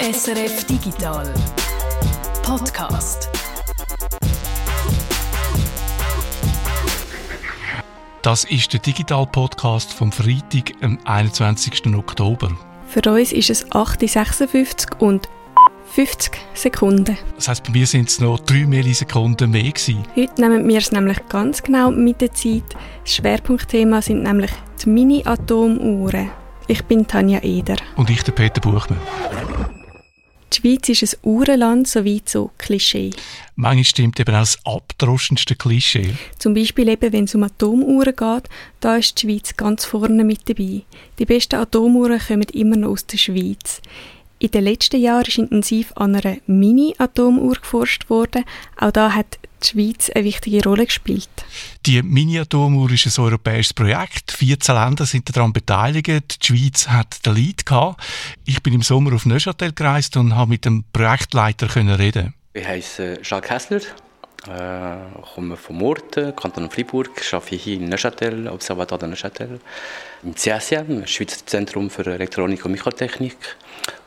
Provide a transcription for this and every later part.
SRF Digital Podcast. Das ist der Digital-Podcast vom Freitag, am 21. Oktober. Für uns ist es 8.56 und 50 Sekunden. Das heisst, bei mir sind es noch 3 Millisekunden mehr gewesen. Heute nehmen wir es nämlich ganz genau mit der Zeit. Das Schwerpunktthema sind nämlich die Mini-Atomuhren. Ich bin Tanja Eder. Und ich, der Peter Buchmann. Die Schweiz ist ein Uhrenland, soweit so Klischee. Manchmal stimmt eben auch das abdroschendste Klischee. Zum Beispiel eben, wenn es um Atomuhren geht, da ist die Schweiz ganz vorne mit dabei. Die besten Atomuhren kommen immer noch aus der Schweiz. In den letzten Jahren ist intensiv an einer Mini-Atomuhr geforscht worden. Auch da hat die Schweiz eine wichtige Rolle gespielt. Die Mini-Atomuhr ist ein europäisches Projekt. 14 Länder sind daran beteiligt. Die Schweiz hat den Lead gehabt. Ich bin im Sommer auf Neuchâtel gereist und habe mit dem Projektleiter können reden. Ich heiße Jacques Hessler, äh, komme vom Murten, Kanton Freiburg, arbeite hier in Neuchâtel, Observatoire de Neuchâtel, im CSM, Schweizer Zentrum für Elektronik und Mikrotechnik.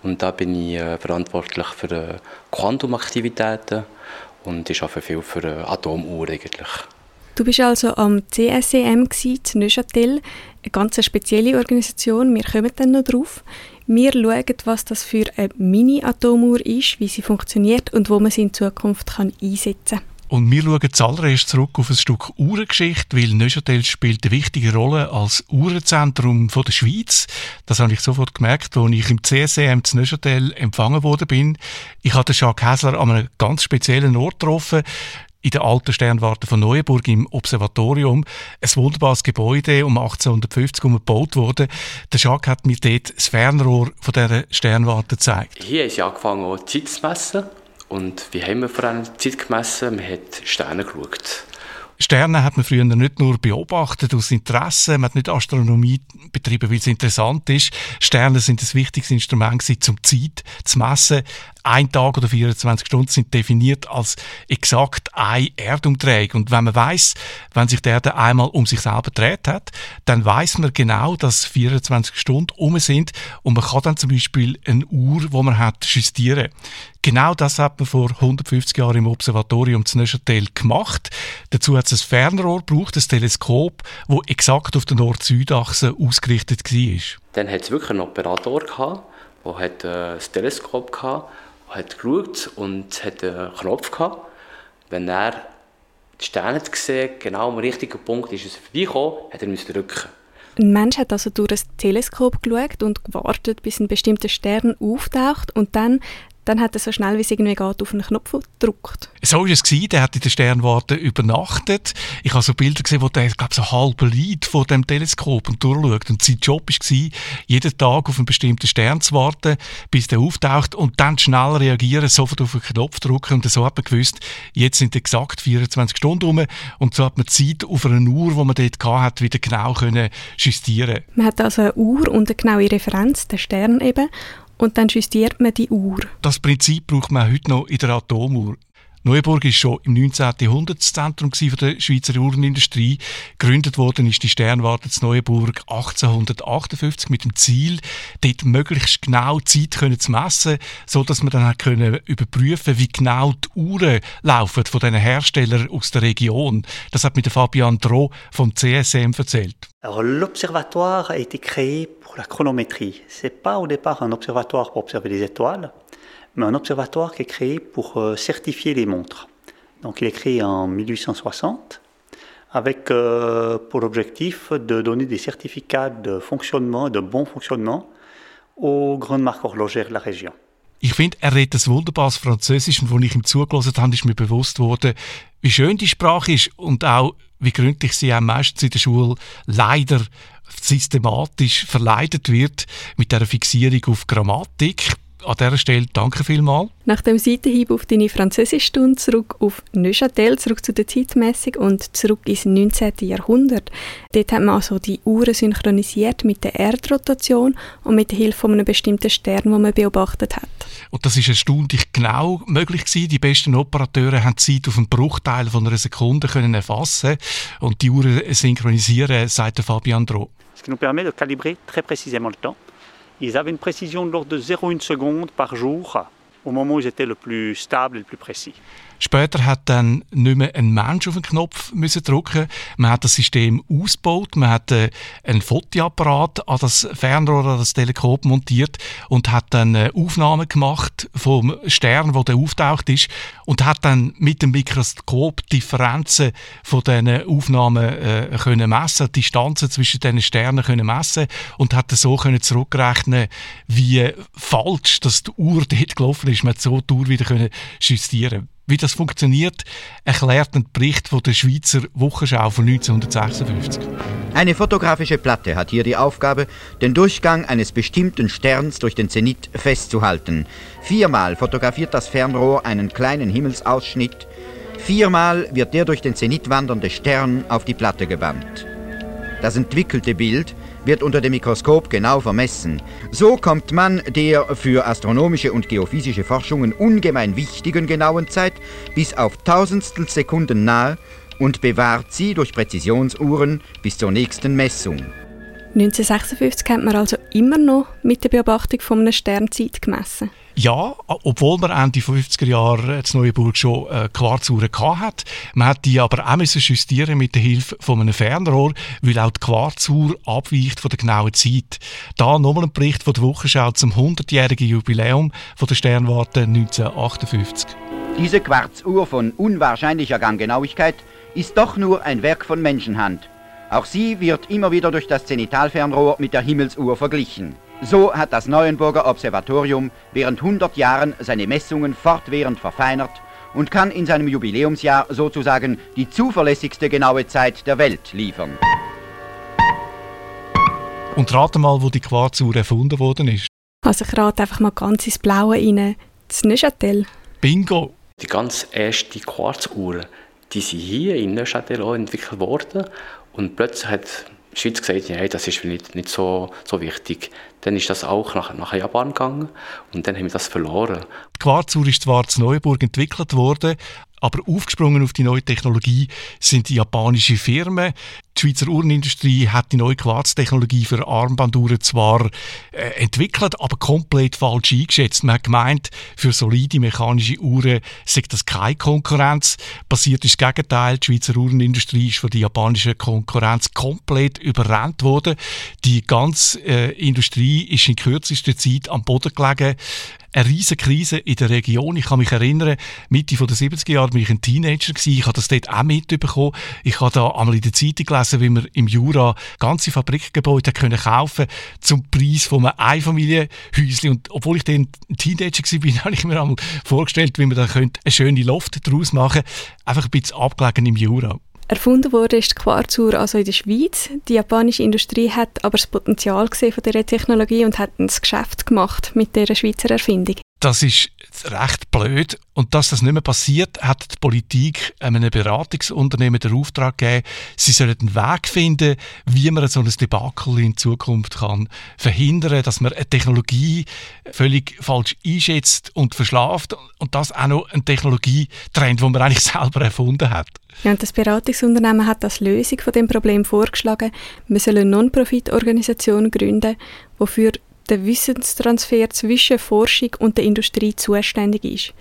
Und da bin ich äh, verantwortlich für äh, Quantumaktivitäten und ich arbeite viel für äh, Atomuhren eigentlich. Du bist also am CSEM in Neuchâtel, eine ganz spezielle Organisation, wir kommen dann noch drauf. Wir schauen, was das für eine Mini-Atomuhr ist, wie sie funktioniert und wo man sie in Zukunft einsetzen kann. Und wir schauen zuallererst zurück auf ein Stück Uhrengeschichte, weil Neuchâtel spielt eine wichtige Rolle als Uhrenzentrum der Schweiz. Das habe ich sofort gemerkt, als ich im CSEM zu Neuchâtel empfangen worden bin. Ich hatte Jacques Häsler an einem ganz speziellen Ort getroffen in der alten Sternwarte von Neuenburg im Observatorium. Ein wunderbares Gebäude, um 1850 gebaut worden. Der Jacques hat mir dort das Fernrohr von dieser Sternwarte gezeigt. Hier ist angefangen, auch Zeit zu messen. Und wie haben wir vor allem Zeit gemessen? Man hat Sterne geschaut. Sterne hat man früher nicht nur beobachtet aus Interesse, man hat nicht Astronomie betrieben, weil es interessant ist. Sterne sind das wichtigste Instrument um Zeit zu messen. Ein Tag oder 24 Stunden sind definiert als exakt ein Erdumdrehung. Und wenn man weiß, wenn sich der Erde einmal um sich selber dreht hat, dann weiß man genau, dass 24 Stunden um sind und man kann dann zum Beispiel eine Uhr, wo man hat, justieren. Genau das hat man vor 150 Jahren im Observatorium zu Neuchâtel gemacht. Dazu hat es ein Fernrohr gebraucht, ein Teleskop, das exakt auf der Nord-Süd-Achse ausgerichtet war. Dann hat es wirklich einen Operator gehabt, der hat äh, ein Teleskop gehabt, der hat geschaut und hat einen Knopf gehabt. Wenn er die Sterne gesehen genau am richtigen Punkt ist es vorbeigekommen, hat er drücken. Ein Mensch hat also durch ein Teleskop geschaut und gewartet, bis ein bestimmter Stern auftaucht und dann dann hat er so schnell wie es irgendwie geht auf einen Knopf gedrückt. So war es. Der hat in der Sternwarte übernachtet. Ich habe so Bilder gesehen, wo der, glaube so halb Lied von dem Teleskop und durchschaut. Und sein Job war, jeden Tag auf einen bestimmten Stern zu warten, bis der auftaucht und dann schnell reagieren, sofort auf den Knopf drücken. Und so hat man gewusst, jetzt sind exakt 24 Stunden rum. Und so hat man Zeit auf einer Uhr, die man dort hatte, wieder genau können justieren Man hat also eine Uhr und eine genaue Referenz, den Stern eben und dann justiert man die Uhr. Das Prinzip braucht man heute noch in der Atomuhr. Neuenburg ist schon im 19. Jahrhundert das Zentrum der Schweizer Uhrenindustrie. Gegründet worden ist die Sternwarte zu Neuenburg 1858 mit dem Ziel, dort möglichst genau die Zeit zu messen, so dass man dann können überprüfen, wie genau die Uhren laufen von den Herstellern aus der Region. Das hat mir Fabian Droh vom CSM erzählt. l'observatoire a été créé pour la chronométrie. C'est pas au départ un observatoire pour observer les étoiles mais un observatoire qui est créé pour euh, certifier les montres. Donc il est créé en 1860 avec euh, pour objectif de donner des certificats de fonctionnement, de bon fonctionnement aux grandes marques horlogères de la région. Ich finde, er redet ein wunderbares Französisch und als ich ihm zugelassen habe, ist mir bewusst worden, wie schön die Sprache ist und auch, wie gründlich sie auch meistens in der Schule leider systematisch verleidet wird mit der Fixierung auf Grammatik an dieser Stelle danke vielmals. Nach dem Seitenhieb auf deine Französischstunde zurück auf Neuchâtel, zurück zu der Zeitmessung und zurück ins 19. Jahrhundert. Dort hat man also die Uhren synchronisiert mit der Erdrotation und mit der Hilfe von einem bestimmten Stern, den man beobachtet hat. Und das ist erstaunlich genau möglich gewesen. Die besten Operateure haben die Zeit auf einen Bruchteil von einer Sekunde können erfassen und die Uhren synchronisieren, sagt Fabian Droh. Ce qui nous permet de calibrer très précisément le temps Ils avaient une précision de l'ordre de 0,1 seconde par jour au moment où ils étaient le plus stable et le plus précis. Später hat dann nicht mehr ein Mensch auf den Knopf müssen drücken. Man hat das System ausgebaut, man hat äh, einen Fotoapparat an das Fernrohr, an das Teleskop montiert und hat dann äh, Aufnahmen gemacht vom Stern, wo der auftaucht ist und hat dann mit dem Mikroskop Differenzen von diesen Aufnahmen äh, können messen, die Distanzen zwischen diesen Sternen können messen und hat so können zurückrechnen, wie falsch dass die Uhr dort gelaufen ist. Man hat so die Uhr wieder können justieren wie das funktioniert, erklärt ein Bericht von der Schweizer Wochenschau von 1956. Eine fotografische Platte hat hier die Aufgabe, den Durchgang eines bestimmten Sterns durch den Zenit festzuhalten. Viermal fotografiert das Fernrohr einen kleinen Himmelsausschnitt. Viermal wird der durch den Zenit wandernde Stern auf die Platte gebannt. Das entwickelte Bild wird unter dem Mikroskop genau vermessen. So kommt man der für astronomische und geophysische Forschungen ungemein wichtigen genauen Zeit bis auf Tausendstel Sekunden nahe und bewahrt sie durch Präzisionsuhren bis zur nächsten Messung. 1956 hat man also immer noch mit der Beobachtung von einem Stern Zeit gemessen. Ja, obwohl man Ende 50er Jahre in Neuenburg schon äh, Quarzuhren hatte. Man hat die aber auch justieren mit der Hilfe von einem Fernrohr, weil auch die Quarzuhr abweicht von der genauen Zeit. Da nochmal ein Bericht von der Wochenschau zum 100-jährigen Jubiläum von der Sternwarte 1958. Diese Quarzuhr von unwahrscheinlicher Ganggenauigkeit ist doch nur ein Werk von Menschenhand. Auch sie wird immer wieder durch das Zenitalfernrohr mit der Himmelsuhr verglichen. So hat das Neuenburger Observatorium während 100 Jahren seine Messungen fortwährend verfeinert und kann in seinem Jubiläumsjahr sozusagen die zuverlässigste genaue Zeit der Welt liefern. Und rate mal, wo die Quarzuhr erfunden worden ist. Also ich rate einfach mal ganz ins Blaue rein. Das Neuchâtel. Bingo! Die ganz erste Quarzuhr, die sind hier in Neuchâtel auch entwickelt worden und plötzlich hat die Schweiz gesagt, ja, das ist nicht, nicht so, so wichtig. Dann ist das auch nach, nach Japan gegangen und dann haben wir das verloren. Die Quarzuhr ist zwar zu Neuburg entwickelt worden, aber aufgesprungen auf die neue Technologie sind die japanische Firmen. Die Schweizer Uhrenindustrie hat die neue Quarztechnologie für Armbanduhren zwar äh, entwickelt, aber komplett falsch eingeschätzt. Man hat gemeint, für solide mechanische Uhren sei das keine Konkurrenz. Passiert ist das Gegenteil. Die Schweizer Uhrenindustrie ist von der japanischen Konkurrenz komplett überrannt worden. Die ganze äh, Industrie ist in kürzester Zeit am Boden gelegen eine riesige Krise in der Region. Ich kann mich erinnern, Mitte der 70er Jahre war ich ein Teenager gewesen. Ich habe das dort auch mitbekommen. Ich habe da einmal in der Zeitung gelesen, wie man im Jura ganze Fabrikgebäude können kaufen zum Preis von einem Einfamilienhäuschen. Und obwohl ich dann ein Teenager war, habe ich mir einmal vorgestellt, wie man da eine schöne Loft daraus machen könnte. Einfach ein bisschen abgelegen im Jura. Erfunden wurde ist die Quarzuhr also in der Schweiz. Die japanische Industrie hat aber das Potenzial gesehen von dieser Technologie und hat ein Geschäft gemacht mit dieser Schweizer Erfindung. Das ist recht blöd. Und dass das nicht mehr passiert, hat die Politik einem Beratungsunternehmen den Auftrag gegeben, sie sollen einen Weg finden, wie man so ein Debakel in Zukunft kann verhindern, dass man eine Technologie völlig falsch einschätzt und verschlaft und das auch noch eine Technologie-Trend, die man eigentlich selber erfunden hat. Ja, und das Beratungsunternehmen hat als Lösung von dem Problem vorgeschlagen, man soll eine Non-Profit-Organisation gründen, wofür der Wissenstransfer zwischen Forschung und der Industrie zuständig ist.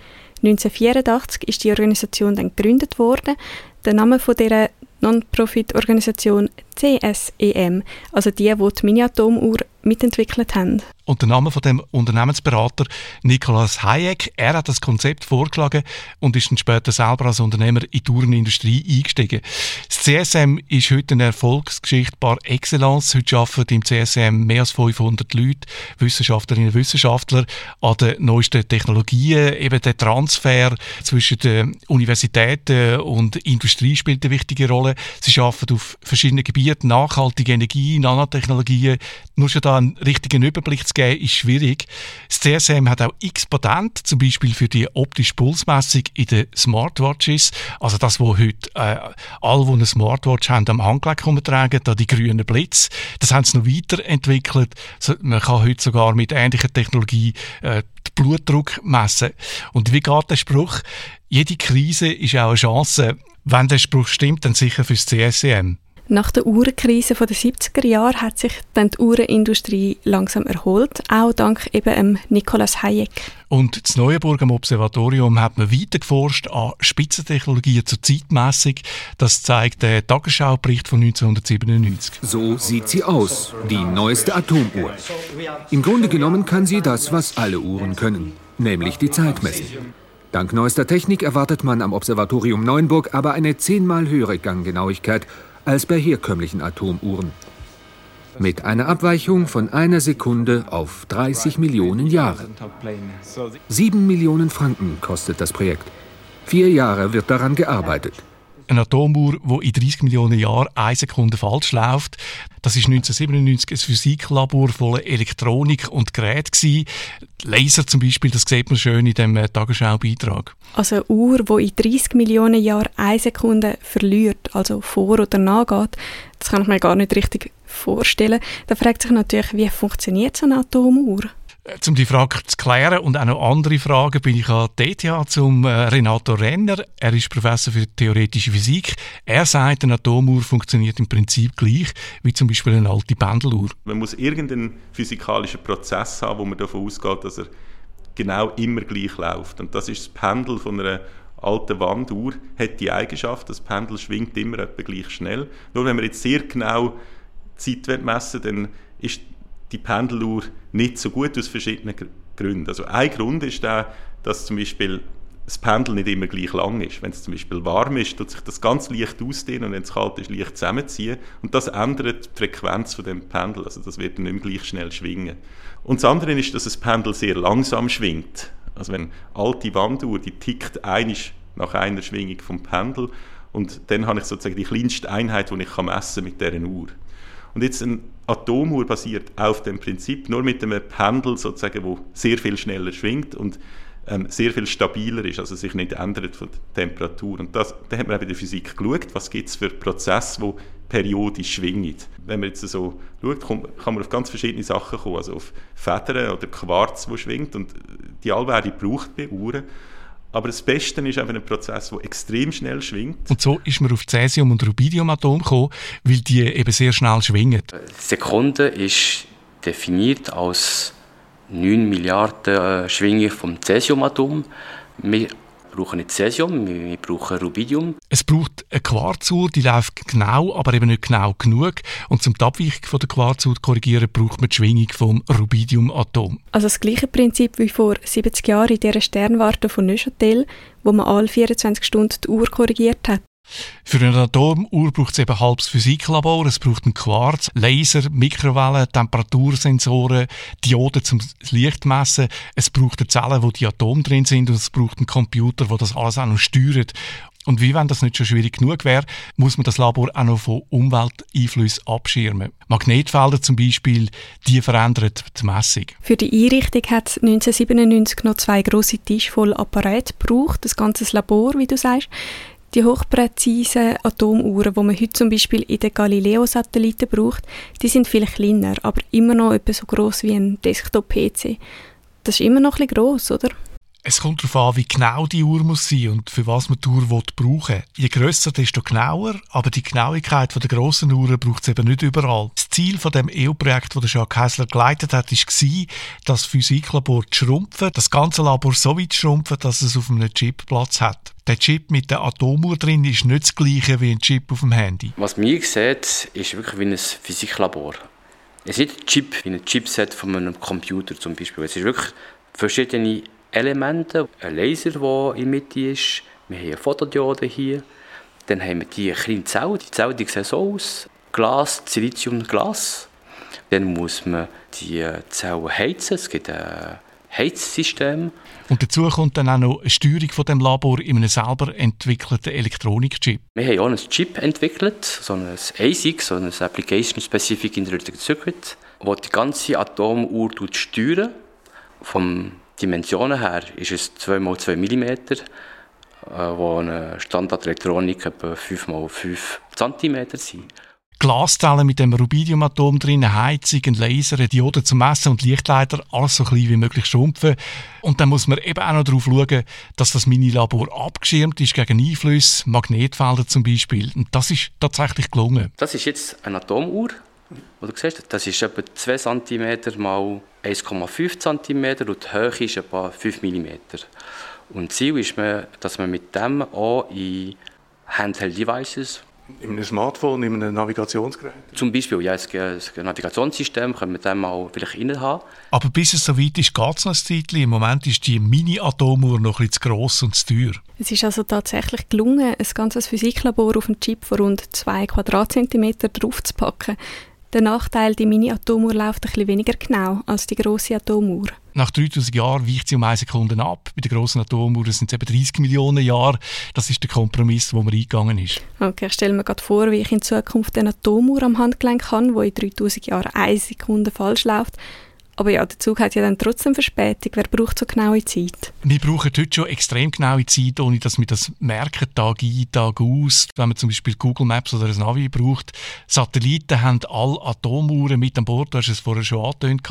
1984 ist die Organisation dann gegründet worden. Der Name von der Non-Profit-Organisation CSEM, also die, die die Mini-Atomuhr mitentwickelt haben. Und der Name von dem Unternehmensberater Nikolaus Hayek, er hat das Konzept vorgeschlagen und ist dann später selber als Unternehmer in die Uhrenindustrie eingestiegen. CSM ist heute eine Erfolgsgeschichte par excellence. Heute arbeiten im CSM mehr als 500 Leute, Wissenschaftlerinnen und Wissenschaftler, an den neuesten Technologien. Eben der Transfer zwischen den Universitäten und Industrie spielt eine wichtige Rolle. Sie arbeiten auf verschiedenen Gebieten, nachhaltige Energie, Nanotechnologien. Nur schon da einen richtigen Überblick zu geben, ist schwierig. Das CSM hat auch x Patente, zum Beispiel für die optische Pulsmessung in den Smartwatches. Also das, wo heute äh, eine Smartwatch haben, am Handgelenk tragen, da die grünen Blitz. Das haben sie noch weiterentwickelt. Man kann heute sogar mit ähnlicher Technologie äh, den Blutdruck messen. Und wie geht der Spruch? Jede Krise ist auch eine Chance. Wenn der Spruch stimmt, dann sicher fürs CSM. Nach der Uhrenkrise der 70er Jahre hat sich dann die Uhrenindustrie langsam erholt, auch dank eben Nikolaus Hayek. Und in Neuenburg am Observatorium hat man weiter geforscht an Spitzentechnologien zur Zeitmessung. Das zeigt der Tagesschaubericht von 1997. So sieht sie aus, die neueste Atomuhr. Im Grunde genommen kann sie das, was alle Uhren können, nämlich die Zeit messen. Dank neuester Technik erwartet man am Observatorium Neuenburg aber eine zehnmal höhere Ganggenauigkeit als bei herkömmlichen Atomuhren. Mit einer Abweichung von einer Sekunde auf 30 Millionen Jahre. Sieben Millionen Franken kostet das Projekt. Vier Jahre wird daran gearbeitet. Eine Atomuhr, die in 30 Millionen Jahren eine Sekunde falsch läuft. Das ist 1997 ein Physiklabor voller Elektronik und Geräte Laser zum Beispiel, das sieht man schön in dem äh, Tagesschau-Beitrag. Also eine Uhr, die in 30 Millionen Jahren eine Sekunde verliert, also vor oder nachgeht, das kann ich mir gar nicht richtig vorstellen. Da fragt sich natürlich, wie funktioniert so eine Atomuhr? Äh, um die Frage zu klären und auch noch andere Fragen bin ich an DTH zum äh, Renato Renner. Er ist Professor für theoretische Physik. Er sagt, eine Atomuhr funktioniert im Prinzip gleich wie zum Beispiel eine alte Pendeluhr. Man muss irgendeinen physikalischen Prozess haben, wo man davon ausgeht, dass er genau immer gleich läuft. Und das ist das Pendel von einer alten Wanduhr, hat die Eigenschaft, das Pendel schwingt immer etwa gleich schnell. Nur wenn man jetzt sehr genau Zeit messen will, dann ist die Pendeluhr nicht so gut aus verschiedenen Gründen. Also ein Grund ist der, dass zum Beispiel das Pendel nicht immer gleich lang ist. Wenn es zum Beispiel warm ist, tut sich das ganz leicht ausdehnen und wenn es kalt ist, leicht zusammenziehen. Und das ändert die Frequenz von dem Pendel. Also das wird nicht mehr gleich schnell schwingen. Und das andere ist, dass das Pendel sehr langsam schwingt. Also wenn alte Wanduhr, die tickt einig nach einer Schwingung vom Pendel und dann habe ich sozusagen die kleinste Einheit, die ich messen kann mit dieser Uhr. Und jetzt eine Atomuhr basiert auf dem Prinzip, nur mit einem Pendel sozusagen, wo sehr viel schneller schwingt und ähm, sehr viel stabiler ist, also sich nicht ändert von der Temperatur. Und das, da hat man auch in der Physik geschaut, was gibt es für Prozesse, die periodisch schwingen. Wenn man jetzt so schaut, kann man auf ganz verschiedene Sachen kommen, also auf Federn oder Quarz, wo schwingt und die allweil braucht bei Uhren. Aber das Beste ist einfach ein Prozess, der extrem schnell schwingt. Und so ist man auf Cäsium- und Rubidiumatom gekommen, weil die eben sehr schnell schwingen. Die Sekunde ist definiert als 9 Milliarden äh, Schwingungen vom Cäsiumatom. Wir brauchen nicht Cäsium, wir brauchen Rubidium. Es braucht eine Quarzuhr, die läuft genau, aber eben nicht genau genug. Und zum die Abweichung von der Quarzuhr zu korrigieren, braucht man die Schwingung vom Rubidiumatom. Also das gleiche Prinzip wie vor 70 Jahren in dieser Sternwarte von Neuchâtel, wo man alle 24 Stunden die Uhr korrigiert hat. Für eine Atomuhr braucht es eben ein halbes Physiklabor, es braucht einen Quarz, Laser, Mikrowellen, Temperatursensoren, Dioden zum Licht messen, es braucht eine Zelle, wo die Atome drin sind und es braucht einen Computer, der das alles auch noch steuert. Und wie wenn das nicht schon schwierig genug wäre, muss man das Labor auch noch von Umwelteinflüssen abschirmen. Magnetfelder zum Beispiel, die verändern die Messung. Für die Einrichtung hat es 1997 noch zwei grosse Tische voll Apparate gebraucht, das ganze Labor, wie du sagst. Die hochpräzisen Atomuhren, die man heute zum Beispiel in den Galileo-Satelliten braucht, die sind viel kleiner, aber immer noch etwa so groß wie ein Desktop-PC. Das ist immer noch ein bisschen gross, oder? Es kommt darauf an, wie genau die Uhr muss sein und für was man die Uhr brauchen will. Je grösser, desto genauer, aber die Genauigkeit der grossen Uhren braucht es eben nicht überall. Das Ziel von dem EU-Projekt, das Jacques Kessler geleitet hat, war, das Physiklabor zu schrumpfen, das ganze Labor so weit zu schrumpfen, dass es auf einem Chip Platz hat. Der Chip mit der Atomuhr drin ist nicht das gleiche wie ein Chip auf dem Handy. Was mir sieht, ist wirklich wie ein Physiklabor. Es ist ein Chip, wie ein Chipset von einem Computer zum Beispiel. Es ist wirklich verschiedene Elemente, ein Laser, der in der Mitte ist, wir haben eine Fotodiode hier, dann haben wir die kleine Zelle, die Zelle die sieht so aus, Glas, Silizium, Glas. Dann muss man die Zelle heizen, es gibt ein Heizsystem. Und dazu kommt dann auch noch eine Steuerung von dem Labor in einem selber entwickelten Elektronikchip. Wir haben auch einen Chip entwickelt, so ein ASIC, so ein Application Specific Integrated Circuit, das die ganze Atomuhr steuert, vom Dimensionen her ist es 2x2 mm, äh, wo eine Standardelektronik etwa 5x5 cm sind. Glaszellen mit dem Rubidiumatom drin, Heizung, ein Laser, eine Diode zum Messen und Lichtleiter, alles so klein wie möglich schrumpfen. Und dann muss man eben auch noch darauf schauen, dass das Minilabor abgeschirmt ist gegen Einflüsse, Magnetfelder zum Beispiel. Und das ist tatsächlich gelungen. Das ist jetzt eine Atomuhr, wo du siehst, das ist etwa 2 cm mal 1,5 cm und die Höhe ist etwa 5 mm. Und Ziel ist, dass man mit dem auch in Handheld-Devices in einem Smartphone, in einem Navigationsgerät? Zum Beispiel, ja, ein Navigationssystem können wir dann mal vielleicht rein haben. Aber bis es so weit ist, geht es noch ein Zeitchen. Im Moment ist die Mini-Atomuhr noch ein bisschen zu gross und zu teuer. Es ist also tatsächlich gelungen, ein ganzes Physiklabor auf einen Chip von rund 2 Quadratzentimeter draufzupacken. Der Nachteil, die Mini-Atomuhr läuft ein bisschen weniger genau als die grosse Atomuhr. Nach 3000 Jahren weicht sie um eine Sekunde ab. Bei der grossen Atomuhr sind es eben 30 Millionen Jahre. Das ist der Kompromiss, wo man eingegangen ist. Okay, ich stelle mir gerade vor, wie ich in Zukunft eine Atomuhr am Handgelenk habe, die in 3000 Jahren eine Sekunde falsch läuft. Aber ja, der Zug hat ja dann trotzdem Verspätung. Wer braucht so genaue Zeit? Wir brauchen heute schon extrem genaue Zeit, ohne dass wir das merken, Tag ein, Tag aus. Wenn man zum Beispiel Google Maps oder ein Navi braucht. Satelliten haben alle Atomuhren mit an Bord. Du hast es vorher schon angetönt.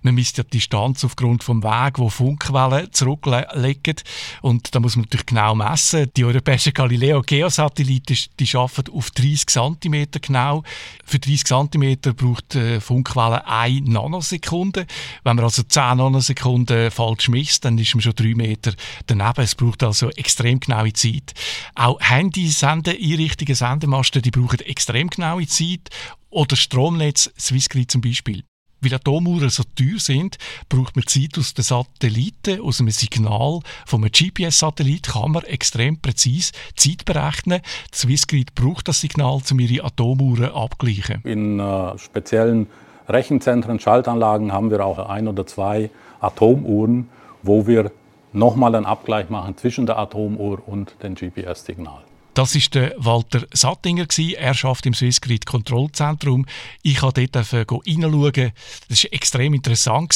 Man misst ja die Distanz aufgrund vom Weg, wo Funkwellen zurücklegen. Und da muss man natürlich genau messen. Die europäischen Galileo Geosatelliten, die arbeiten auf 30 cm genau. Für 30 cm braucht die Funkwelle 1 Nanosekunde. Wenn man also 10 Nanosekunden falsch misst, dann ist man schon 3 Meter daneben. Es braucht also extrem genaue Zeit. Auch Handy-Sendeeinrichtungen, Sendemasten, die brauchen extrem genaue Zeit. Oder Stromnetz, Swissgrid zum Beispiel. Weil Atomuhren so teuer sind, braucht man Zeit aus den Satelliten, aus einem Signal von einem GPS-Satellit kann man extrem präzise Zeit berechnen. Die Swissgrid braucht das Signal, um ihre Atomuhren abzugleichen. In äh, speziellen Rechenzentren, Schaltanlagen haben wir auch ein oder zwei Atomuhren, wo wir nochmal einen Abgleich machen zwischen der Atomuhr und dem GPS-Signal. Das ist der Walter Sattinger Er schafft im Swissgrid Kontrollzentrum. Ich habe dort reinschauen. Das war extrem interessant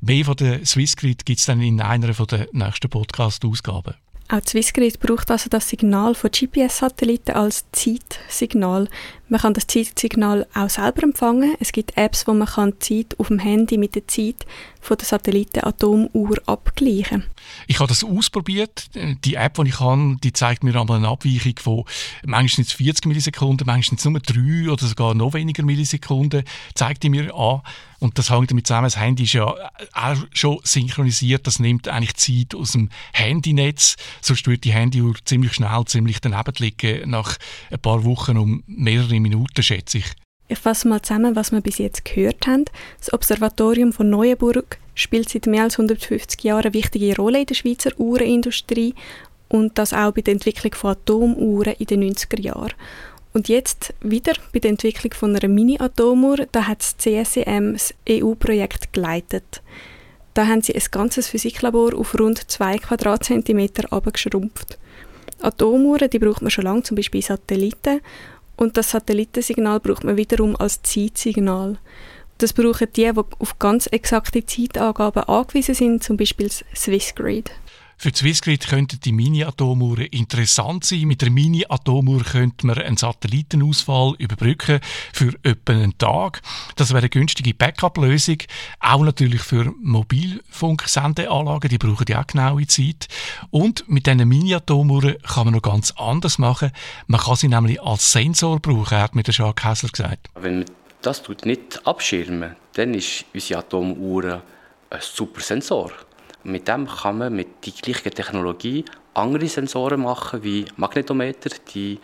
Mehr von der Swissgrid gibt es dann in einer der nächsten Podcast-Ausgaben. Auch Swissgrid braucht also das Signal von GPS-Satelliten als Zeitsignal. Man kann das Zeitsignal auch selber empfangen. Es gibt Apps, wo man kann die Zeit auf dem Handy mit der Zeit von der Satelliten-Atomuhr abgleichen Ich habe das ausprobiert. Die App, die ich habe, die zeigt mir einmal eine Abweichung von manchmal 40 Millisekunden, manchmal nur 3 oder sogar noch weniger Millisekunden, zeigt die mir an. Und das hängt damit zusammen, das Handy ist ja auch schon synchronisiert, das nimmt eigentlich Zeit aus dem Handynetz, sonst wird die Handyuhr ziemlich schnell, ziemlich daneben liegen, nach ein paar Wochen um mehrere Minuten, schätze ich. Ich fasse mal zusammen, was wir bis jetzt gehört haben. Das Observatorium von Neuenburg spielt seit mehr als 150 Jahren eine wichtige Rolle in der Schweizer Uhrenindustrie und das auch bei der Entwicklung von Atomuhren in den 90er Jahren. Und jetzt wieder bei der Entwicklung von einer Mini-Atomuhr, da hat das CSEM das EU-Projekt geleitet. Da haben sie ein ganzes Physiklabor auf rund 2 Quadratzentimeter abgeschrumpft. Atomuhren, die braucht man schon lange, zum Beispiel Satelliten. Und das Satellitensignal braucht man wiederum als Zeitsignal. Das brauchen die, die auf ganz exakte Zeitangaben angewiesen sind, zum Beispiel das Swissgrid. Für Swissgrid könnten die Mini-Atomuhren interessant sein. Mit der Mini-Atomuhr könnte man einen Satellitenausfall überbrücken für etwa einen Tag. Das wäre eine günstige Backup-Lösung. Auch natürlich für Mobilfunksendeanlagen, die brauchen ja auch genaue Zeit. Und mit diesen Mini-Atomuhren kann man noch ganz anders machen. Man kann sie nämlich als Sensor brauchen, hat mir der Jacques Kessler gesagt. Wenn man das nicht abschirmen, dann ist unsere Atomuhr ein super Sensor. Mit dem kann man mit der gleichen Technologie andere Sensoren machen, wie Magnetometer, die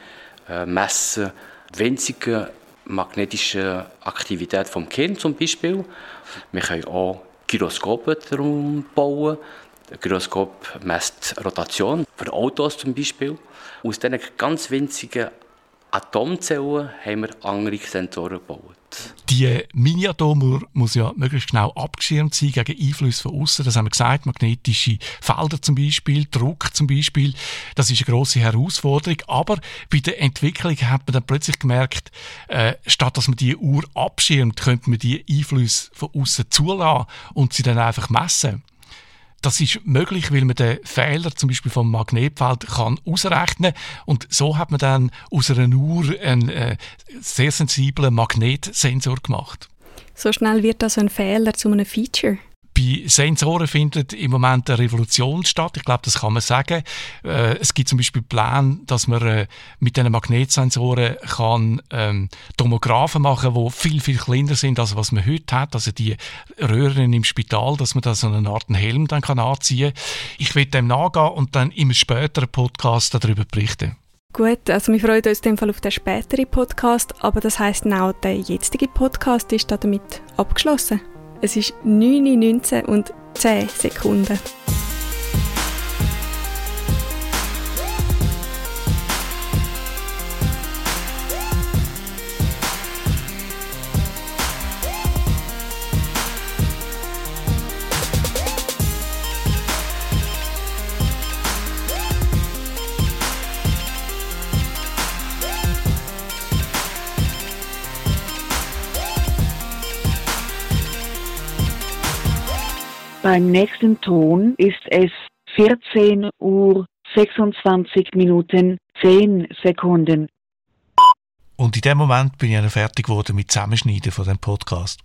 äh, messen winzige magnetische Aktivität vom Kern zum Beispiel. Wir können auch Gyroskope darum bauen. Ein Gyroskop misst Rotation für Autos zum Beispiel. Aus diesen ganz winzigen Atomzellen haben wir andere Sensoren gebaut. Die Mini-Atomuhr muss ja möglichst genau abgeschirmt sein gegen Einflüsse von außen. Das haben wir gesagt, magnetische Felder zum Beispiel, Druck zum Beispiel. Das ist eine große Herausforderung. Aber bei der Entwicklung hat man dann plötzlich gemerkt, äh, statt dass man die Uhr abschirmt, könnte man die Einflüsse von außen zulassen und sie dann einfach messen. Das ist möglich, weil man den Fehler zum Beispiel vom Magnetfeld kann ausrechnen und so hat man dann aus einer Uhr einen äh, sehr sensiblen Magnetsensor gemacht. So schnell wird also ein Fehler zu einem Feature. Bei Sensoren findet im Moment eine Revolution statt. Ich glaube, das kann man sagen. Äh, es gibt zum Beispiel Pläne, dass man äh, mit diesen Magnetsensoren kann ähm, Tomographen machen, die viel viel kleiner sind als was man heute hat. Also die Röhren im Spital, dass man da so eine Art Helm dann kann anziehen. Ich will dem nachgehen und dann im späteren Podcast darüber berichten. Gut, also wir freuen uns in dem Fall auf den späteren Podcast, aber das heißt auch der jetzige Podcast ist damit abgeschlossen. Es ist 9.19 und 10 Sekunden. Beim nächsten Ton ist es 14 Uhr 26 Minuten 10 Sekunden. Und in dem Moment bin ich dann fertig geworden mit Zusammenschneiden von dem Podcast.